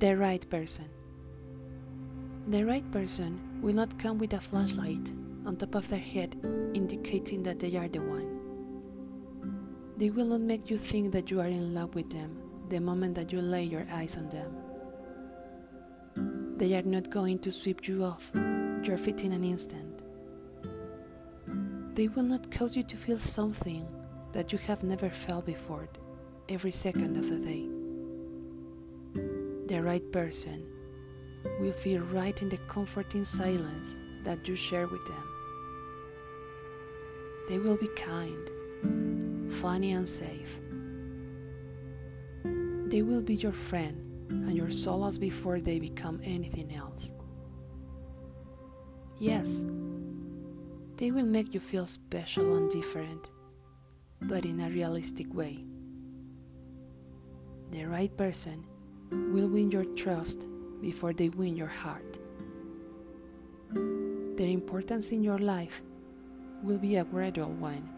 The right person. The right person will not come with a flashlight on top of their head indicating that they are the one. They will not make you think that you are in love with them the moment that you lay your eyes on them. They are not going to sweep you off your feet in an instant. They will not cause you to feel something that you have never felt before every second of the day. The right person will feel right in the comforting silence that you share with them. They will be kind, funny, and safe. They will be your friend and your solace before they become anything else. Yes, they will make you feel special and different, but in a realistic way. The right person will win your trust before they win your heart. Their importance in your life will be a gradual one.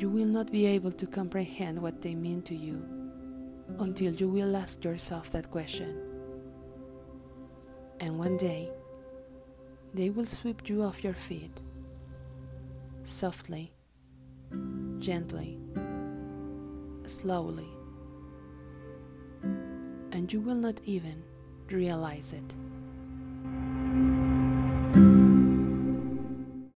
You will not be able to comprehend what they mean to you until you will ask yourself that question. And one day, they will sweep you off your feet, softly, gently, slowly, and you will not even realize it.